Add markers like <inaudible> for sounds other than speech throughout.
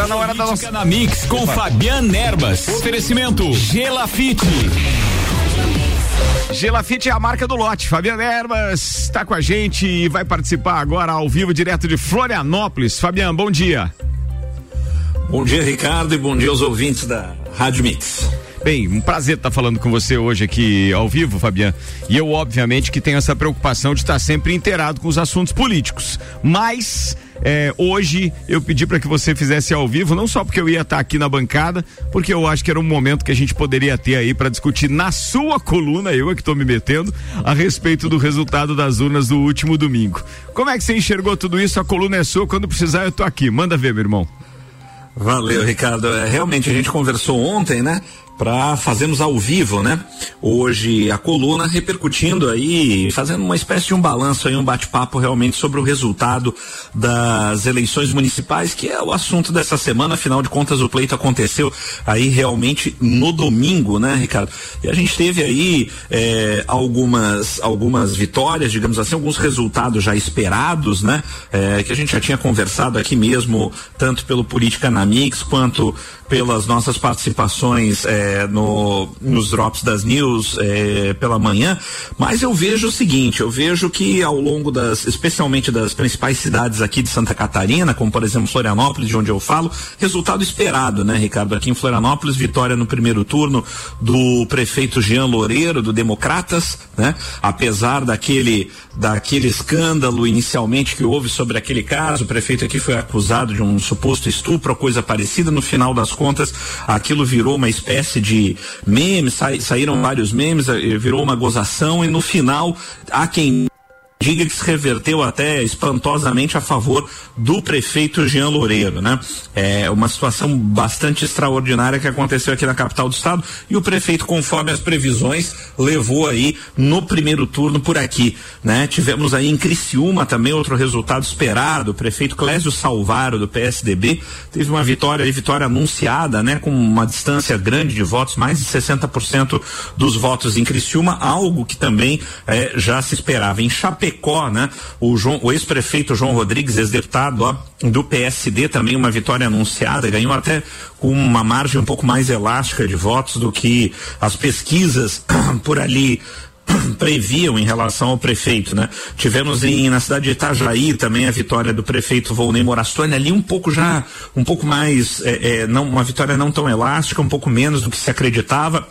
Tá na hora da nossa. na Mix com Fabian Erbas. Oferecimento Gelafite. Gelafite é a marca do lote. Fabiano Erbas está com a gente e vai participar agora ao vivo direto de Florianópolis. Fabiano, bom dia. Bom dia, Ricardo, e bom dia aos ouvintes da Rádio Mix. Bem, um prazer estar falando com você hoje aqui ao vivo, Fabiano. E eu, obviamente, que tenho essa preocupação de estar sempre inteirado com os assuntos políticos. Mas é, hoje eu pedi para que você fizesse ao vivo, não só porque eu ia estar aqui na bancada, porque eu acho que era um momento que a gente poderia ter aí para discutir na sua coluna, eu é que estou me metendo, a respeito do resultado das urnas do último domingo. Como é que você enxergou tudo isso? A coluna é sua, quando precisar eu tô aqui. Manda ver, meu irmão. Valeu, Ricardo. É, realmente a gente conversou ontem, né? Para fazermos ao vivo, né? Hoje a coluna repercutindo aí, fazendo uma espécie de um balanço aí, um bate-papo realmente sobre o resultado das eleições municipais, que é o assunto dessa semana, afinal de contas o pleito aconteceu aí realmente no domingo, né, Ricardo? E a gente teve aí é, algumas, algumas vitórias, digamos assim, alguns resultados já esperados, né? É, que a gente já tinha conversado aqui mesmo, tanto pelo Política na Mix quanto pelas nossas participações é, no, nos drops das news é, pela manhã, mas eu vejo o seguinte, eu vejo que ao longo das, especialmente das principais cidades aqui de Santa Catarina, como por exemplo Florianópolis, de onde eu falo, resultado esperado, né, Ricardo? Aqui em Florianópolis, vitória no primeiro turno do prefeito Jean Loureiro, do Democratas, né? Apesar daquele, daquele escândalo inicialmente que houve sobre aquele caso, o prefeito aqui foi acusado de um suposto estupro coisa parecida, no final das contas, aquilo virou uma espécie de meme, sa saíram vários memes, eh, virou uma gozação e no final há quem diga que se reverteu até espantosamente a favor do prefeito Jean Loureiro, né? É uma situação bastante extraordinária que aconteceu aqui na capital do estado e o prefeito, conforme as previsões, levou aí no primeiro turno por aqui, né? Tivemos aí em Criciúma também outro resultado esperado, o prefeito Clésio Salvaro do PSDB teve uma vitória, vitória anunciada, né? Com uma distância grande de votos, mais de 60% dos votos em Criciúma, algo que também é, já se esperava. Em Chapecó Chapecó, né? O, o ex-prefeito João Rodrigues, ex-deputado do PSD, também uma vitória anunciada, ganhou até com uma margem um pouco mais elástica de votos do que as pesquisas <clears throat> por ali <clears throat> previam em relação ao prefeito, né? Tivemos em, na cidade de Itajaí também a vitória do prefeito Volney Morastone, ali um pouco já, um pouco mais, é, é, não, uma vitória não tão elástica, um pouco menos do que se acreditava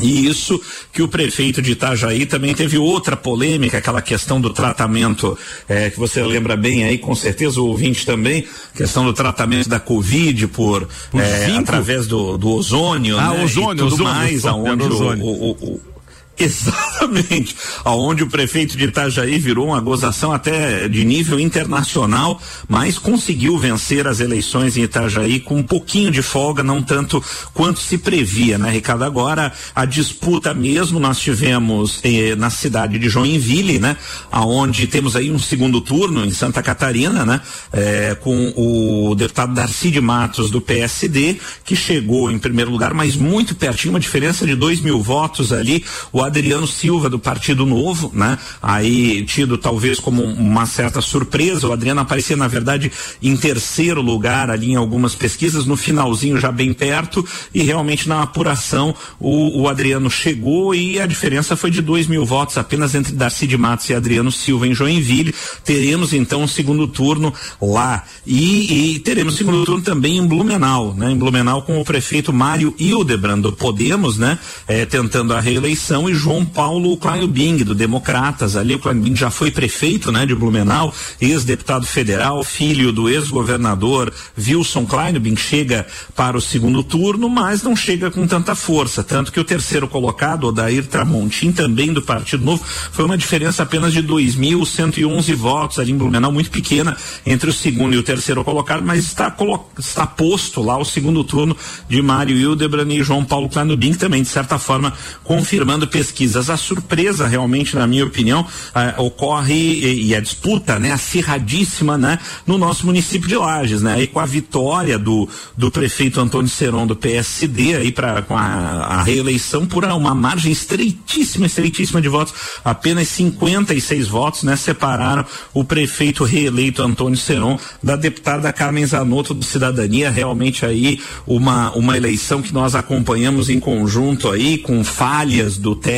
e isso que o prefeito de Itajaí também teve outra polêmica, aquela questão do tratamento, é, que você lembra bem aí, com certeza o ouvinte também, questão do tratamento da Covid por, é, através do, do ozônio, ah, né? ozônio, e tudo ozônio, mais, aonde ozônio. o, o, o <laughs> Exatamente. Aonde o prefeito de Itajaí virou uma gozação até de nível internacional, mas conseguiu vencer as eleições em Itajaí com um pouquinho de folga, não tanto quanto se previa, né, Ricardo? Agora, a disputa mesmo nós tivemos eh, na cidade de Joinville, né? Aonde temos aí um segundo turno em Santa Catarina, né? Eh, com o deputado Darcy de Matos do PSD, que chegou em primeiro lugar, mas muito pertinho, uma diferença de dois mil votos ali. O Adriano Silva do Partido Novo, né? Aí tido talvez como uma certa surpresa, o Adriano aparecia na verdade em terceiro lugar ali em algumas pesquisas, no finalzinho já bem perto e realmente na apuração o, o Adriano chegou e a diferença foi de dois mil votos apenas entre Darcy de Matos e Adriano Silva em Joinville. Teremos então um segundo turno lá e, e teremos segundo turno também em Blumenau, né? Em Blumenau com o prefeito Mário Hildebrand do Podemos, né? É, tentando a reeleição e João Paulo Kleinbing, do Democratas. Ali o Kleinbing já foi prefeito, né, de Blumenau, ex-deputado federal, filho do ex-governador Wilson Kleinbing, chega para o segundo turno, mas não chega com tanta força. Tanto que o terceiro colocado, Odair Tramontim, também do Partido Novo, foi uma diferença apenas de 2.111 votos ali em Blumenau, muito pequena entre o segundo e o terceiro colocado, mas está, está posto lá o segundo turno de Mário Hildebrand e João Paulo Kleinbing, também, de certa forma, confirmando pesquisas pesquisas. A surpresa, realmente, na minha opinião, eh, ocorre e, e, a disputa, né, acirradíssima, né, no nosso município de Lages, né, e com a vitória do, do prefeito Antônio Seron do PSD aí para com a, a, reeleição por uma margem estreitíssima, estreitíssima de votos, apenas 56 votos, né, separaram o prefeito reeleito Antônio Seron da deputada Carmen Zanotto do Cidadania, realmente aí uma uma eleição que nós acompanhamos em conjunto aí com falhas do TSE,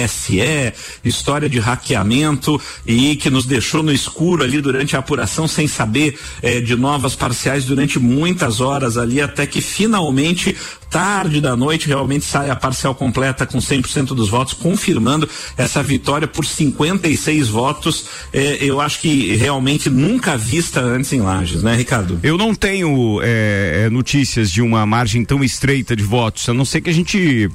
história de hackeamento e que nos deixou no escuro ali durante a apuração sem saber eh, de novas parciais durante muitas horas ali até que finalmente tarde da noite realmente sai a parcial completa com 100% dos votos, confirmando essa vitória por 56 votos. Eh, eu acho que realmente nunca vista antes em Lages, né, Ricardo? Eu não tenho eh, notícias de uma margem tão estreita de votos, a não ser que a gente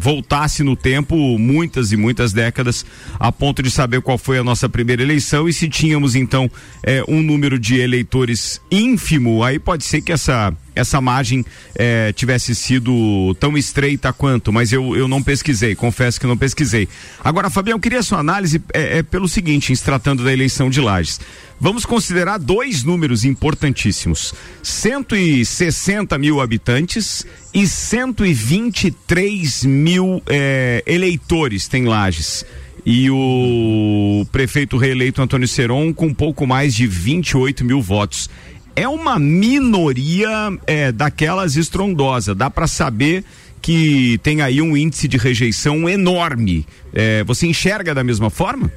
voltasse no tempo muitas e muitas décadas a ponto de saber qual foi a nossa primeira eleição e se tínhamos então um número de eleitores ínfimo, aí pode ser que essa essa margem eh, tivesse sido tão estreita quanto, mas eu, eu não pesquisei, confesso que não pesquisei. Agora, Fabião, queria sua análise é, pelo seguinte, em se tratando da eleição de Lages. Vamos considerar dois números importantíssimos: 160 mil habitantes e 123 mil eleitores tem Lages e o prefeito reeleito Antônio Seron com pouco mais de 28 mil votos é uma minoria é, daquelas estrondosa. Dá para saber que tem aí um índice de rejeição enorme. É, você enxerga da mesma forma?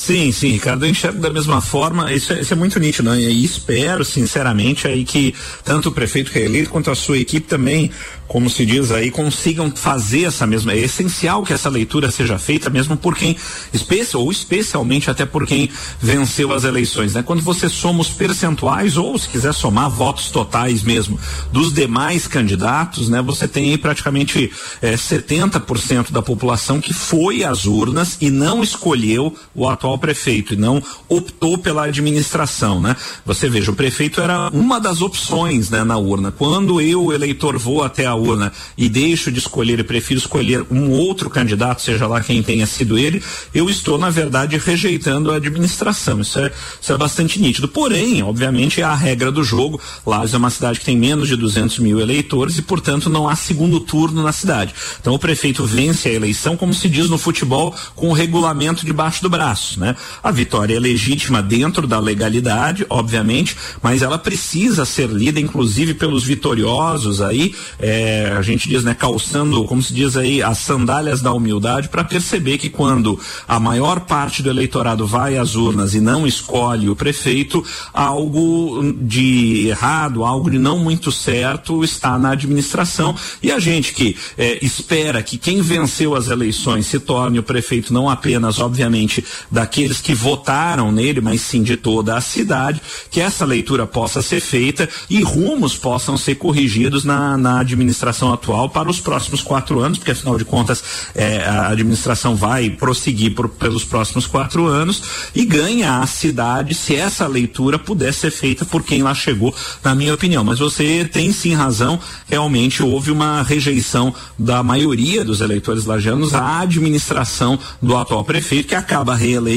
Sim, sim, Ricardo, eu enxergo da mesma forma, isso é, isso é, muito nítido, né? E espero, sinceramente, aí que tanto o prefeito reeleito quanto a sua equipe também como se diz aí, consigam fazer essa mesma. É essencial que essa leitura seja feita mesmo por quem, especial, ou especialmente até por quem venceu as eleições. Né? Quando você soma os percentuais, ou se quiser somar votos totais mesmo, dos demais candidatos, né? Você tem aí praticamente é, 70% da população que foi às urnas e não escolheu o atual prefeito, e não optou pela administração. Né? Você veja, o prefeito era uma das opções né, na urna. Quando eu, eleitor, vou até a urna e deixo de escolher e prefiro escolher um outro candidato, seja lá quem tenha sido ele, eu estou, na verdade, rejeitando a administração. Isso é, isso é bastante nítido. Porém, obviamente, é a regra do jogo. Lages é uma cidade que tem menos de 200 mil eleitores e, portanto, não há segundo turno na cidade. Então, o prefeito vence a eleição, como se diz no futebol, com o regulamento debaixo do braço. Né? A vitória é legítima dentro da legalidade, obviamente, mas ela precisa ser lida, inclusive, pelos vitoriosos aí. É, a gente diz, né, calçando, como se diz aí, as sandálias da humildade para perceber que quando a maior parte do eleitorado vai às urnas e não escolhe o prefeito, algo de errado, algo de não muito certo está na administração. E a gente que é, espera que quem venceu as eleições se torne o prefeito não apenas, obviamente, daqueles que votaram nele, mas sim de toda a cidade, que essa leitura possa ser feita e rumos possam ser corrigidos na, na administração atual para os próximos quatro anos, porque afinal de contas é, a administração vai prosseguir por, pelos próximos quatro anos e ganha a cidade se essa leitura puder ser feita por quem lá chegou, na minha opinião. Mas você tem sim razão, realmente houve uma rejeição da maioria dos eleitores lajanos à administração do atual prefeito, que acaba reeleito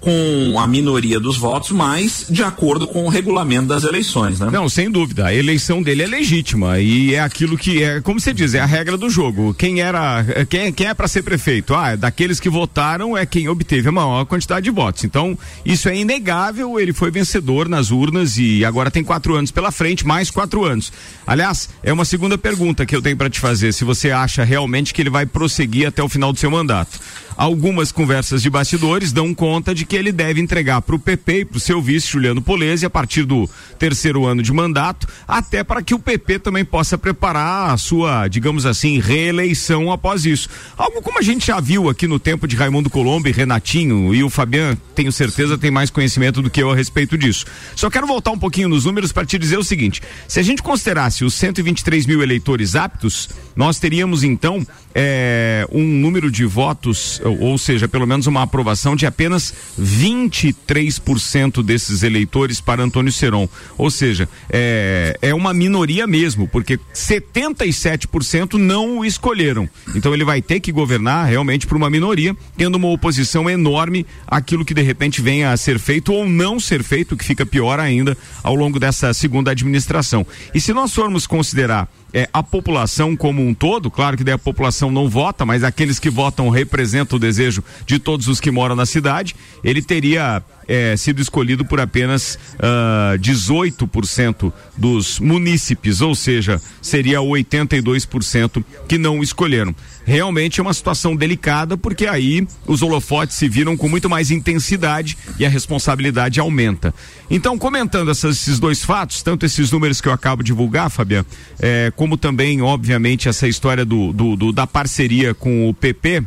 com a minoria dos votos, mas de acordo com o regulamento das eleições, né? Não, sem dúvida. A eleição dele é legítima e é aquilo que é, como você diz, é a regra do jogo. Quem era, quem, quem é para ser prefeito? Ah, daqueles que votaram é quem obteve a maior quantidade de votos. Então, isso é inegável. Ele foi vencedor nas urnas e agora tem quatro anos pela frente, mais quatro anos. Aliás, é uma segunda pergunta que eu tenho para te fazer. Se você acha realmente que ele vai prosseguir até o final do seu mandato. Algumas conversas de bastidores dão conta de que ele deve entregar para o PP e para o seu vice Juliano Polese a partir do terceiro ano de mandato, até para que o PP também possa preparar a sua, digamos assim, reeleição após isso. Algo como a gente já viu aqui no tempo de Raimundo Colombo e Renatinho e o Fabian, tenho certeza, tem mais conhecimento do que eu a respeito disso. Só quero voltar um pouquinho nos números para te dizer o seguinte: se a gente considerasse os 123 mil eleitores aptos, nós teríamos então é, um número de votos ou seja, pelo menos uma aprovação de apenas 23% desses eleitores para Antônio Seron. Ou seja, é, é uma minoria mesmo, porque 77% não o escolheram. Então ele vai ter que governar realmente para uma minoria, tendo uma oposição enorme àquilo que de repente venha a ser feito ou não ser feito, que fica pior ainda ao longo dessa segunda administração. E se nós formos considerar é, a população como um todo, claro que daí a população não vota, mas aqueles que votam representam o desejo de todos os que moram na cidade, ele teria é, sido escolhido por apenas uh, ah, 18% dos munícipes, ou seja, seria 82% que não escolheram. Realmente é uma situação delicada, porque aí os holofotes se viram com muito mais intensidade e a responsabilidade aumenta. Então, comentando essas, esses dois fatos, tanto esses números que eu acabo de divulgar, Fabiano, é, como também, obviamente, essa história do, do, do da parceria com o PP,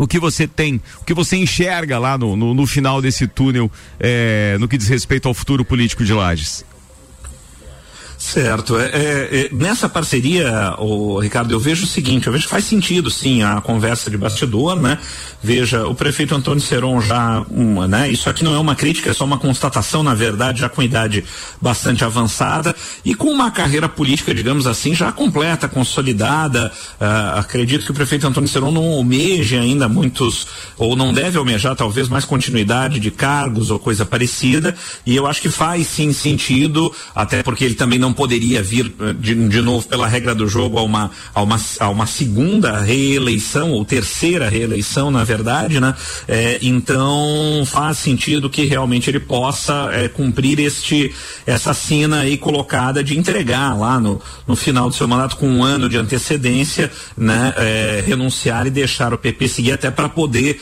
o que você tem, o que você enxerga lá no, no, no final desse túnel é, no que diz respeito ao futuro político de Lages? Certo. É, é, é, nessa parceria, o Ricardo, eu vejo o seguinte, eu vejo que faz sentido, sim, a conversa de bastidor, né? Veja, o prefeito Antônio Seron já, uma, né? Isso aqui não é uma crítica, é só uma constatação, na verdade, já com idade bastante avançada e com uma carreira política, digamos assim, já completa, consolidada. Uh, acredito que o prefeito Antônio Seron não almeje ainda muitos, ou não deve almejar talvez mais continuidade de cargos ou coisa parecida. E eu acho que faz sim sentido, até porque ele também não não poderia vir eh, de, de novo pela regra do jogo a uma, a uma, a uma segunda reeleição, ou terceira reeleição, na verdade, né? É, então faz sentido que realmente ele possa é, cumprir este, essa cena aí colocada de entregar lá no, no final do seu mandato com um ano de antecedência, né? É, renunciar e deixar o PP seguir até para poder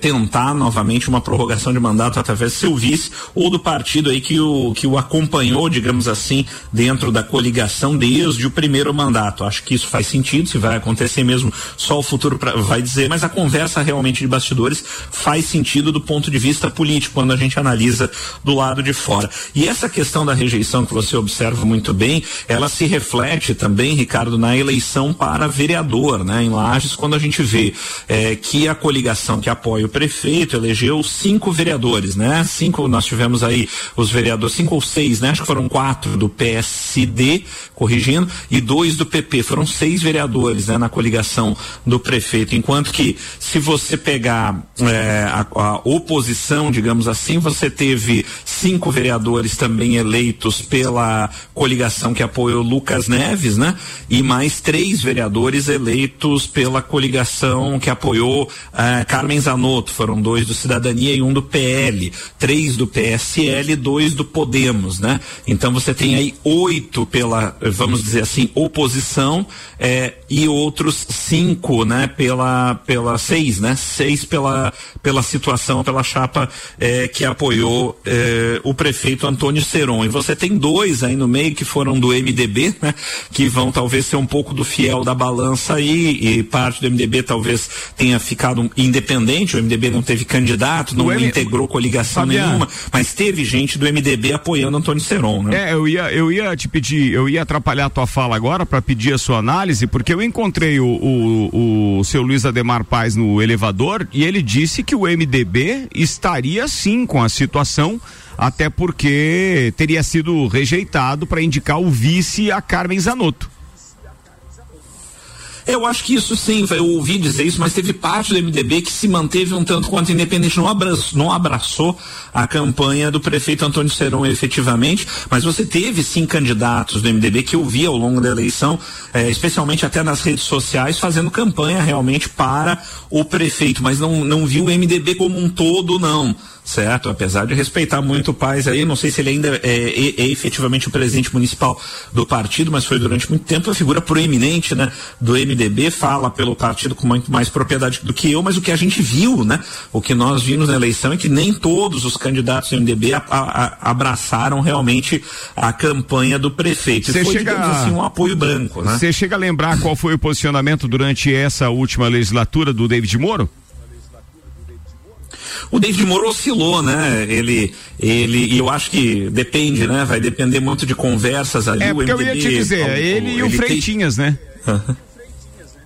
tentar novamente uma prorrogação de mandato através do seu vice ou do partido aí que o, que o acompanhou, digamos assim, dentro da coligação desde o primeiro mandato. Acho que isso faz sentido, se vai acontecer mesmo, só o futuro pra, vai dizer, mas a conversa realmente de bastidores faz sentido do ponto de vista político, quando a gente analisa do lado de fora. E essa questão da rejeição que você observa muito bem, ela se reflete também, Ricardo, na eleição para vereador, né? Em Lages, quando a gente vê é, que a coligação que apoia o prefeito elegeu cinco vereadores, né? Cinco, nós tivemos aí os vereadores, cinco ou seis, né? Acho que foram quatro do PSD, corrigindo, e dois do PP. Foram seis vereadores né, na coligação do prefeito. Enquanto que, se você pegar é, a, a, oposição, digamos assim, você teve cinco vereadores também eleitos pela coligação que apoiou Lucas Neves, né? E mais três vereadores eleitos pela coligação que apoiou é, Carmen Zanotto. Foram dois do Cidadania e um do PL. Três do PSL e dois do Podemos, né? Então você tem aí oito pela, vamos dizer assim, oposição é, e outros cinco, né, pela, pela seis, né, seis pela, pela situação, pela chapa é, que apoiou é, o prefeito Antônio Seron. E você tem dois aí no meio que foram do MDB, né, que vão talvez ser um pouco do fiel da balança aí, e parte do MDB talvez tenha ficado independente, o MDB não teve candidato, não M... integrou coligação Fabiano. nenhuma, mas teve gente do MDB apoiando Antônio Seron, né? É, eu ia, eu ia te pedir, eu ia atrapalhar a tua fala agora para pedir a sua análise, porque eu encontrei o, o, o seu Luiz Ademar Paz no elevador e ele disse que o MDB estaria sim com a situação até porque teria sido rejeitado para indicar o vice a Carmen Zanotto. Eu acho que isso sim, eu ouvi dizer isso, mas teve parte do MDB que se manteve um tanto quanto independente, não abraçou, não abraçou a campanha do prefeito Antônio Serão efetivamente, mas você teve sim candidatos do MDB que eu vi ao longo da eleição, eh, especialmente até nas redes sociais, fazendo campanha realmente para o prefeito, mas não, não viu o MDB como um todo, não certo? Apesar de respeitar muito o Paz aí, não sei se ele ainda é, é, é, efetivamente o presidente municipal do partido, mas foi durante muito tempo a figura proeminente, né, do MDB, fala pelo partido com muito mais propriedade do que eu, mas o que a gente viu, né, o que nós vimos na eleição é que nem todos os candidatos do MDB a, a, a, abraçaram realmente a campanha do prefeito. Você foi, chega assim, um apoio branco, né? Você chega a lembrar qual foi o posicionamento durante essa última legislatura do David Moro? O David Moro oscilou, né? Ele, ele, e eu acho que depende, né? Vai depender muito de conversas ali. É, porque MDB, eu ia te dizer, ele e o Freitinhas, tem... né?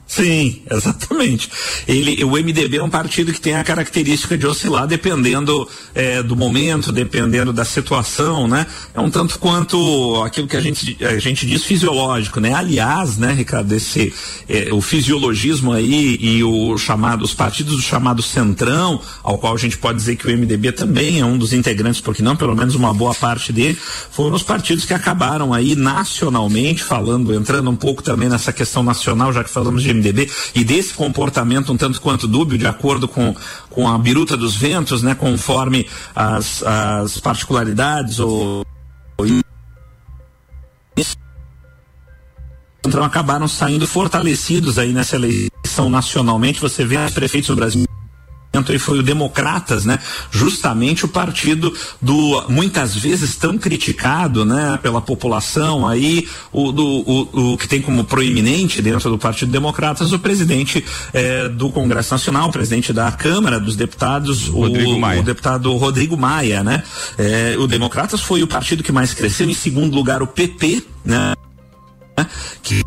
Sim, <laughs> exatamente. Ele, o MDB é um partido que tem a característica de oscilar dependendo é, do momento, dependendo da situação, né? É um tanto quanto aquilo que a gente, a gente diz fisiológico, né? Aliás, né, Ricardo, esse, é, o fisiologismo aí e o chamado, os partidos do chamado centrão, ao qual a gente pode dizer que o MDB também é um dos integrantes, porque não, pelo menos uma boa parte dele, foram os partidos que acabaram aí nacionalmente falando, entrando um pouco também nessa questão nacional, já que falamos de MDB MDB e desse comportamento um tanto quanto dúbio, de acordo com, com a biruta dos ventos, né, conforme as, as particularidades ou, acabaram saindo fortalecidos aí nessa eleição nacionalmente. Você vê os prefeitos do Brasil e foi o Democratas, né? Justamente o partido do muitas vezes tão criticado, né? Pela população aí, o, do, o, o que tem como proeminente dentro do Partido Democratas o presidente eh, do Congresso Nacional, o presidente da Câmara dos Deputados, Rodrigo o, Maia. o deputado Rodrigo Maia, né? Eh, o Democratas foi o partido que mais cresceu, em segundo lugar o PP, né? Que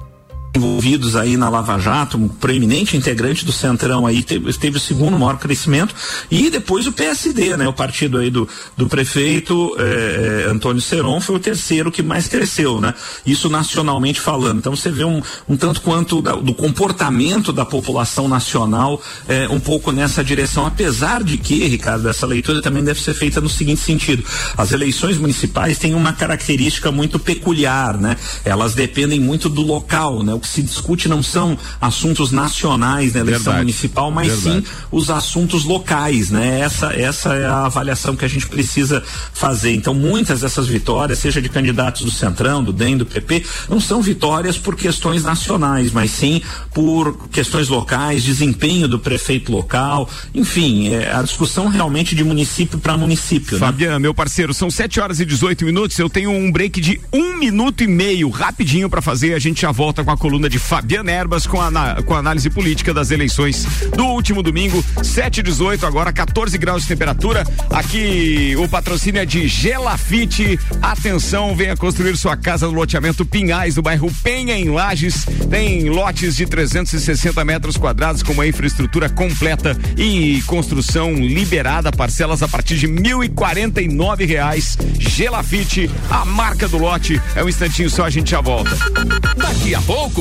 envolvidos aí na Lava Jato, um preeminente integrante do Centrão aí, teve, teve o segundo maior crescimento, e depois o PSD, né? O partido aí do, do prefeito eh, eh, Antônio Seron foi o terceiro que mais cresceu, né? Isso nacionalmente falando. Então você vê um, um tanto quanto da, do comportamento da população nacional eh, um pouco nessa direção, apesar de que, Ricardo, essa leitura também deve ser feita no seguinte sentido. As eleições municipais têm uma característica muito peculiar, né? Elas dependem muito do local, né? que se discute não são assuntos nacionais na né, eleição Verdade. municipal, mas Verdade. sim os assuntos locais, né? Essa, essa é a avaliação que a gente precisa fazer. Então, muitas dessas vitórias, seja de candidatos do Centrão, do DEM, do PP, não são vitórias por questões nacionais, mas sim por questões locais, desempenho do prefeito local, enfim, é a discussão realmente de município para município. Né? Fabiano, né? meu parceiro, são 7 horas e 18 minutos. Eu tenho um break de um minuto e meio, rapidinho para fazer. A gente já volta com a coluna coluna de Fabiana Erbas com, a, com a análise política das eleições do último domingo, 7 e 18, agora 14 graus de temperatura. Aqui o patrocínio é de Gelafite. Atenção, venha construir sua casa no loteamento Pinhais, no bairro Penha, em Lages. Tem lotes de 360 metros quadrados com uma infraestrutura completa e construção liberada, parcelas a partir de nove reais. Gelafite, a marca do lote. É um instantinho só, a gente já volta. Daqui a pouco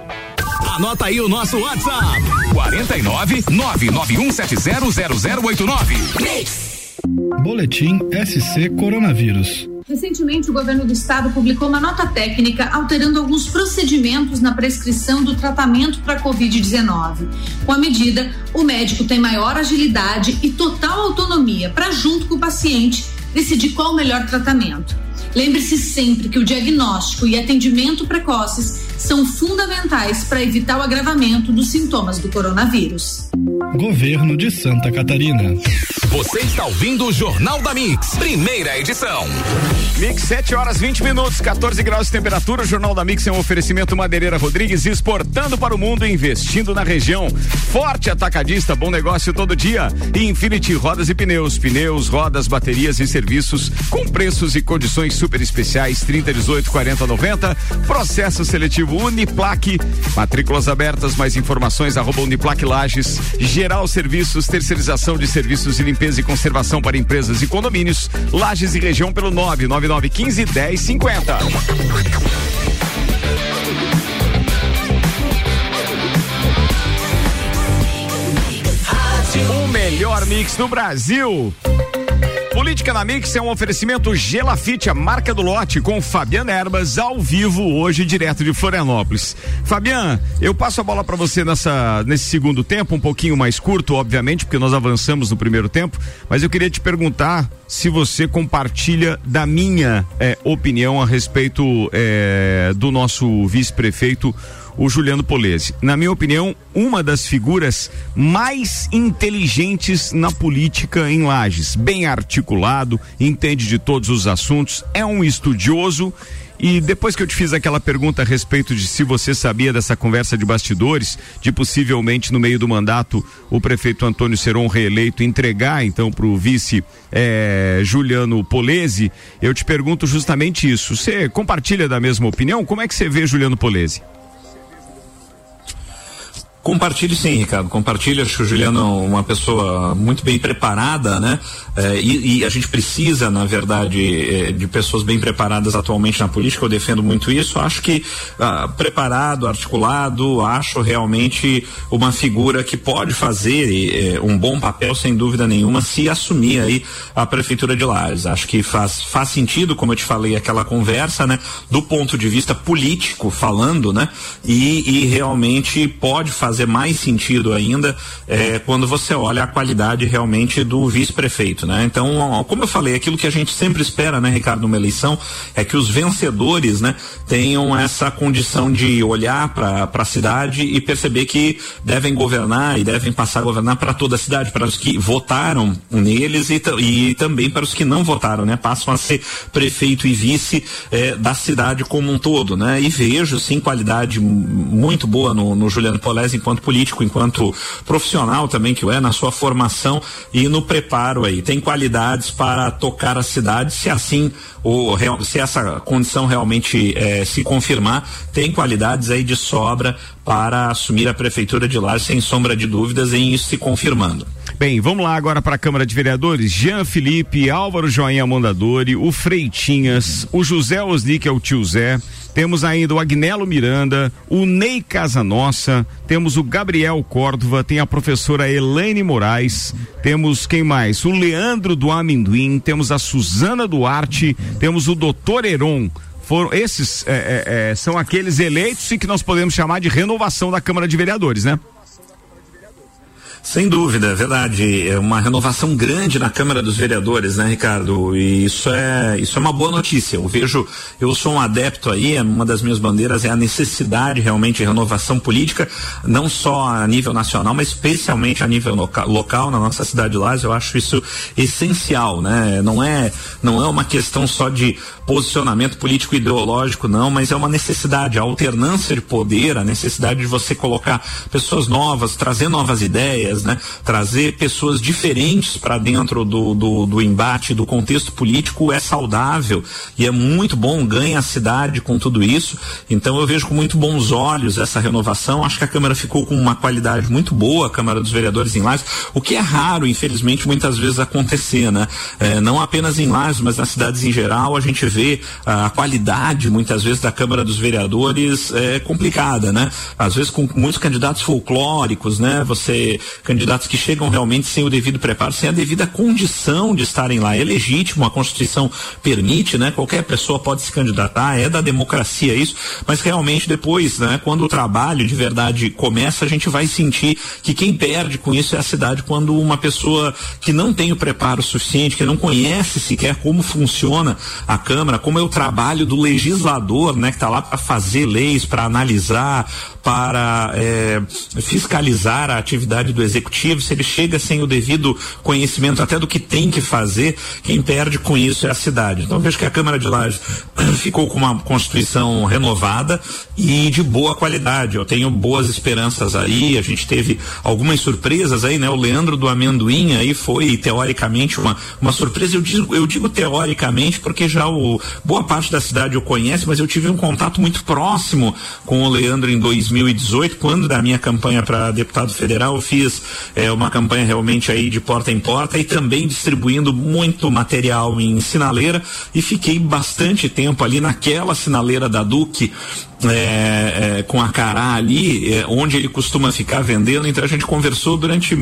Anota aí o nosso WhatsApp: 49 991700089. Boletim SC Coronavírus. Recentemente, o governo do estado publicou uma nota técnica alterando alguns procedimentos na prescrição do tratamento para Covid-19. Com a medida, o médico tem maior agilidade e total autonomia para, junto com o paciente, decidir qual o melhor tratamento. Lembre-se sempre que o diagnóstico e atendimento precoces são fundamentais para evitar o agravamento dos sintomas do coronavírus. Governo de Santa Catarina. Você está ouvindo o Jornal da Mix, primeira edição. Mix, 7 horas 20 minutos, 14 graus de temperatura. O Jornal da Mix é um oferecimento Madeireira Rodrigues, exportando para o mundo e investindo na região. Forte atacadista, bom negócio todo dia. E Infinity Rodas e Pneus. Pneus, rodas, baterias e serviços com preços e condições super especiais 30, 18, 40, 90. Processo seletivo Uniplaque. Matrículas abertas, mais informações arroba Uniplaque Lages. Geral Serviços, terceirização de serviços de limpeza e conservação para empresas e condomínios. Lages e região pelo 99915 1050. O melhor mix do Brasil. Política na Mix é um oferecimento Gelafite, a marca do lote, com Fabiana Erbas ao vivo hoje, direto de Florianópolis. Fabiana, eu passo a bola para você nessa, nesse segundo tempo, um pouquinho mais curto, obviamente, porque nós avançamos no primeiro tempo, mas eu queria te perguntar se você compartilha da minha eh, opinião a respeito eh, do nosso vice-prefeito o Juliano Polese. Na minha opinião, uma das figuras mais inteligentes na política em Lages. Bem articulado, entende de todos os assuntos, é um estudioso. E depois que eu te fiz aquela pergunta a respeito de se você sabia dessa conversa de bastidores, de possivelmente no meio do mandato o prefeito Antônio Seron reeleito entregar então para o vice eh, Juliano Polese, eu te pergunto justamente isso. Você compartilha da mesma opinião? Como é que você vê Juliano Polese? Compartilhe sim, Ricardo. Compartilhe. Acho o Juliano é uma pessoa muito bem preparada, né? É, e, e, a gente precisa, na verdade, é, de pessoas bem preparadas atualmente na política. Eu defendo muito isso. Acho que ah, preparado, articulado, acho realmente uma figura que pode fazer é, um bom papel, sem dúvida nenhuma, se assumir aí a prefeitura de Lares. Acho que faz, faz sentido, como eu te falei, aquela conversa, né? Do ponto de vista político, falando, né? E, e realmente pode fazer fazer mais sentido ainda é, quando você olha a qualidade realmente do vice-prefeito, né? Então, como eu falei, aquilo que a gente sempre espera, né, Ricardo, numa eleição, é que os vencedores, né, tenham essa condição de olhar para a cidade e perceber que devem governar e devem passar a governar para toda a cidade, para os que votaram neles e, e também para os que não votaram, né? Passam a ser prefeito e vice é, da cidade como um todo, né? E vejo sim qualidade muito boa no, no Juliano Polese enquanto político, enquanto profissional também que é na sua formação e no preparo aí. Tem qualidades para tocar a cidade, se assim ou se essa condição realmente eh, se confirmar, tem qualidades aí de sobra para assumir a prefeitura de Lages, sem sombra de dúvidas, em isso se confirmando. Bem, vamos lá agora para a Câmara de Vereadores. Jean Felipe, Álvaro Joinha Mondadori, o Freitinhas, o José Osni, que é o tio Zé, temos ainda o Agnelo Miranda, o Ney Casanossa, temos o Gabriel Córdova, tem a professora Elaine Moraes, temos quem mais? O Leandro do Amendoim, temos a Suzana Duarte, temos o Doutor Heron foram esses é, é, é, são aqueles eleitos e que nós podemos chamar de renovação da Câmara de Vereadores, né? Sem dúvida, é verdade. É uma renovação grande na Câmara dos Vereadores, né, Ricardo? E isso é, isso é uma boa notícia. Eu vejo, eu sou um adepto aí, uma das minhas bandeiras é a necessidade realmente de renovação política, não só a nível nacional, mas especialmente a nível local, local na nossa cidade de Lages. Eu acho isso essencial, né? Não é, não é uma questão só de posicionamento político ideológico, não, mas é uma necessidade, a alternância de poder, a necessidade de você colocar pessoas novas, trazer novas ideias ideias, né? Trazer pessoas diferentes para dentro do, do, do, embate, do contexto político é saudável e é muito bom, ganha a cidade com tudo isso. Então eu vejo com muito bons olhos essa renovação. Acho que a Câmara ficou com uma qualidade muito boa, a Câmara dos Vereadores em Lages, o que é raro, infelizmente, muitas vezes acontecer, né? É, não apenas em Lages, mas nas cidades em geral, a gente vê a qualidade, muitas vezes, da Câmara dos Vereadores é complicada, né? Às vezes com muitos candidatos folclóricos, né? Você candidatos que chegam realmente sem o devido preparo, sem a devida condição de estarem lá. É legítimo, a Constituição permite, né? Qualquer pessoa pode se candidatar, é da democracia isso, mas realmente depois, né, quando o trabalho de verdade começa, a gente vai sentir que quem perde com isso é a cidade quando uma pessoa que não tem o preparo suficiente, que não conhece sequer como funciona a Câmara, como é o trabalho do legislador, né, que está lá para fazer leis, para analisar, para é, fiscalizar a atividade do executivo, se ele chega sem o devido conhecimento até do que tem que fazer, quem perde com isso é a cidade. Então vejo que a Câmara de Lages <clears throat> ficou com uma constituição renovada e de boa qualidade. Eu tenho boas esperanças aí. A gente teve algumas surpresas aí, né? O Leandro do Amendoim aí foi teoricamente uma, uma surpresa. Eu digo, eu digo teoricamente porque já o boa parte da cidade eu conhece, mas eu tive um contato muito próximo com o Leandro em 2000 2018, quando da minha campanha para deputado federal, eu fiz é, uma campanha realmente aí de porta em porta e também distribuindo muito material em sinaleira e fiquei bastante tempo ali naquela sinaleira da Duque é, é, com a Cará ali, é, onde ele costuma ficar vendendo. Então a gente conversou durante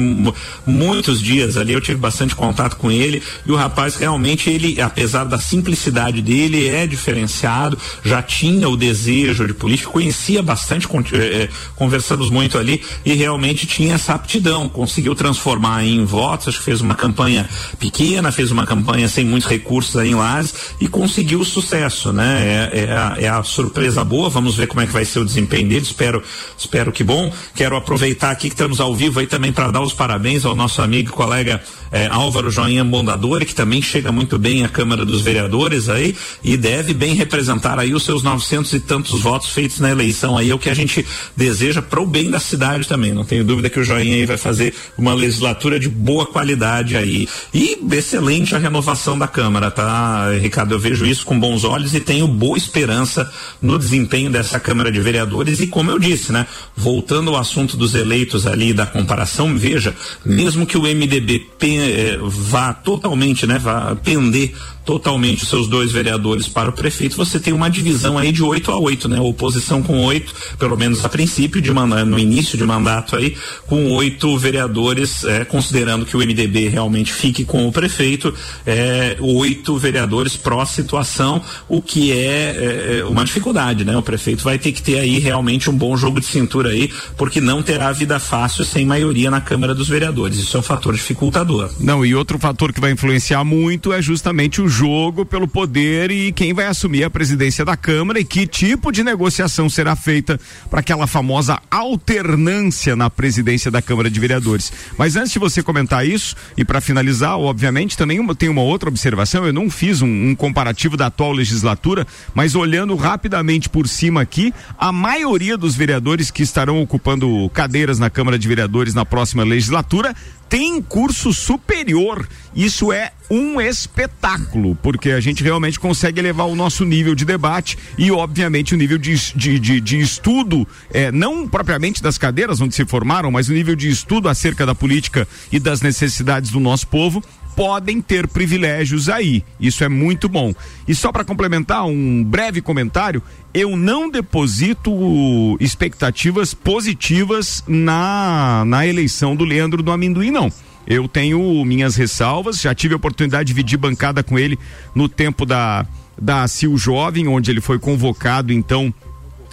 muitos dias ali. Eu tive bastante contato com ele e o rapaz realmente ele, apesar da simplicidade dele, é diferenciado. Já tinha o desejo de política, conhecia bastante, é, é, conversamos muito ali e realmente tinha essa aptidão. Conseguiu transformar em votos. Acho que fez uma campanha pequena, fez uma campanha sem muitos recursos aí em Lares e conseguiu sucesso, né? É, é, a, é a surpresa boa. Vamos Vamos ver como é que vai ser o desempenho dele. Espero, espero que bom. Quero aproveitar aqui que estamos ao vivo aí também para dar os parabéns ao nosso amigo e colega eh, Álvaro Joinha Bondador, que também chega muito bem à Câmara dos Vereadores aí e deve bem representar aí os seus 900 e tantos votos feitos na eleição aí, é o que a gente deseja para o bem da cidade também. Não tenho dúvida que o Joinha aí vai fazer uma legislatura de boa qualidade aí. E excelente a renovação da Câmara, tá, Ricardo? Eu vejo isso com bons olhos e tenho boa esperança no desempenho dessa Câmara de Vereadores e como eu disse, né, voltando ao assunto dos eleitos ali da comparação, veja, mesmo que o MDB eh, vá totalmente, né, vá pender totalmente os seus dois vereadores para o prefeito, você tem uma divisão aí de 8 a 8, né? Oposição com oito, pelo menos a princípio, de mandato, no início de mandato aí, com oito vereadores, é, considerando que o MDB realmente fique com o prefeito, é, oito vereadores pró-situação, o que é, é, uma dificuldade, né? O prefeito vai ter que ter aí realmente um bom jogo de cintura aí, porque não terá vida fácil sem maioria na Câmara dos Vereadores. Isso é um fator dificultador. Não, e outro fator que vai influenciar muito é justamente o jogo pelo poder e quem vai assumir a presidência da Câmara e que tipo de negociação será feita para aquela famosa alternância na presidência da Câmara de Vereadores. Mas antes de você comentar isso, e para finalizar, obviamente, também uma, tem uma outra observação, eu não fiz um, um comparativo da atual legislatura, mas olhando rapidamente por cima aqui, a maioria dos vereadores que estarão ocupando cadeiras na Câmara de Vereadores na próxima legislatura tem curso superior. Isso é um espetáculo, porque a gente realmente consegue elevar o nosso nível de debate e, obviamente, o nível de, de, de, de estudo, é, não propriamente das cadeiras onde se formaram, mas o nível de estudo acerca da política e das necessidades do nosso povo podem ter privilégios aí. Isso é muito bom. E só para complementar, um breve comentário: eu não deposito expectativas positivas na, na eleição do Leandro do Amendoim, não. Eu tenho minhas ressalvas, já tive a oportunidade de dividir bancada com ele no tempo da, da CIL Jovem, onde ele foi convocado, então,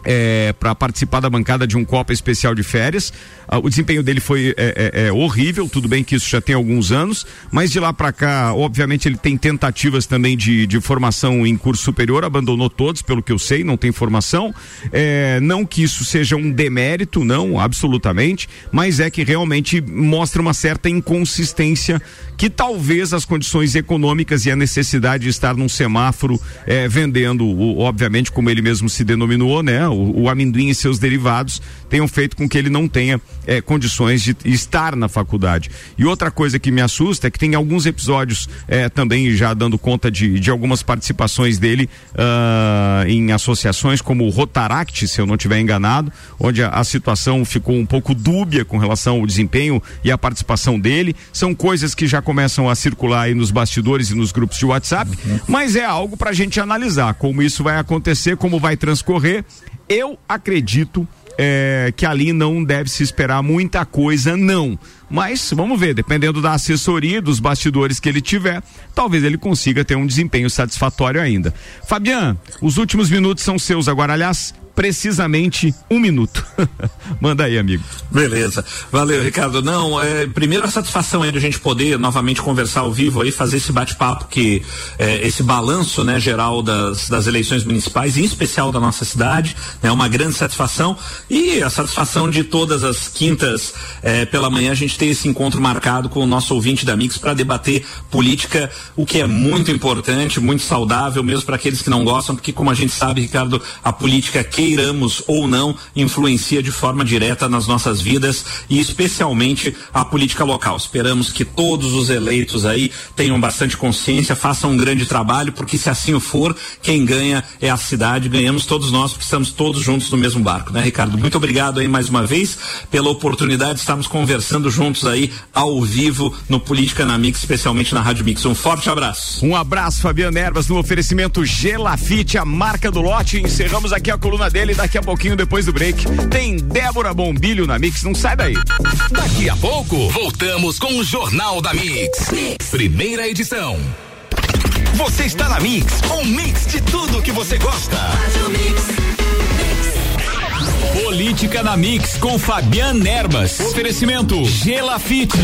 é, para participar da bancada de um Copa Especial de Férias. Ah, o desempenho dele foi é, é, é, horrível, tudo bem que isso já tem alguns anos, mas de lá para cá, obviamente, ele tem tentativas também de, de formação em curso superior, abandonou todos, pelo que eu sei, não tem formação. É, não que isso seja um demérito, não, absolutamente, mas é que realmente mostra uma certa inconsistência que talvez as condições econômicas e a necessidade de estar num semáforo é, vendendo, obviamente, como ele mesmo se denominou, né? O, o, amendoim e seus derivados tenham feito com que ele não tenha é, condições de estar na faculdade. E outra coisa que me assusta é que tem alguns episódios é, também já dando conta de, de algumas participações dele uh, em associações como o Rotaract, se eu não estiver enganado, onde a, a situação ficou um pouco dúbia com relação ao desempenho e a participação dele. São coisas que já começam a circular aí nos bastidores e nos grupos de WhatsApp, uhum. mas é algo para a gente analisar como isso vai acontecer, como vai transcorrer. Eu acredito é, que ali não deve se esperar muita coisa, não. Mas vamos ver, dependendo da assessoria, dos bastidores que ele tiver, talvez ele consiga ter um desempenho satisfatório ainda. Fabian, os últimos minutos são seus agora. Aliás, precisamente um minuto. <laughs> Manda aí, amigo. Beleza. Valeu, Ricardo. Não, é, primeiro a satisfação aí de a gente poder novamente conversar ao vivo aí, fazer esse bate-papo que é, esse balanço, né, geral das, das eleições municipais, em especial da nossa cidade, é né, uma grande satisfação e a satisfação de todas as quintas é, pela manhã a gente ter esse encontro marcado com o nosso ouvinte da Mix para debater política, o que é muito importante, muito saudável, mesmo para aqueles que não gostam, porque como a gente sabe, Ricardo, a política que queiramos ou não, influencia de forma direta nas nossas vidas e especialmente a política local. Esperamos que todos os eleitos aí tenham bastante consciência, façam um grande trabalho, porque se assim for, quem ganha é a cidade, ganhamos todos nós, porque estamos todos juntos no mesmo barco, né, Ricardo? Muito obrigado aí mais uma vez pela oportunidade de estarmos conversando juntos aí ao vivo no Política na Mix, especialmente na Rádio Mix. Um forte abraço. Um abraço, Fabiano Ervas, no oferecimento Gelafite, a marca do lote. Encerramos aqui a coluna dele daqui a pouquinho, depois do break. Tem Débora Bombilho na Mix, não sai daí. Daqui a pouco, voltamos com o Jornal da mix. mix. Primeira edição. Você está na Mix, um mix de tudo que você gosta. Política na Mix com Fabian Erbas. Oferecimento Gelafite.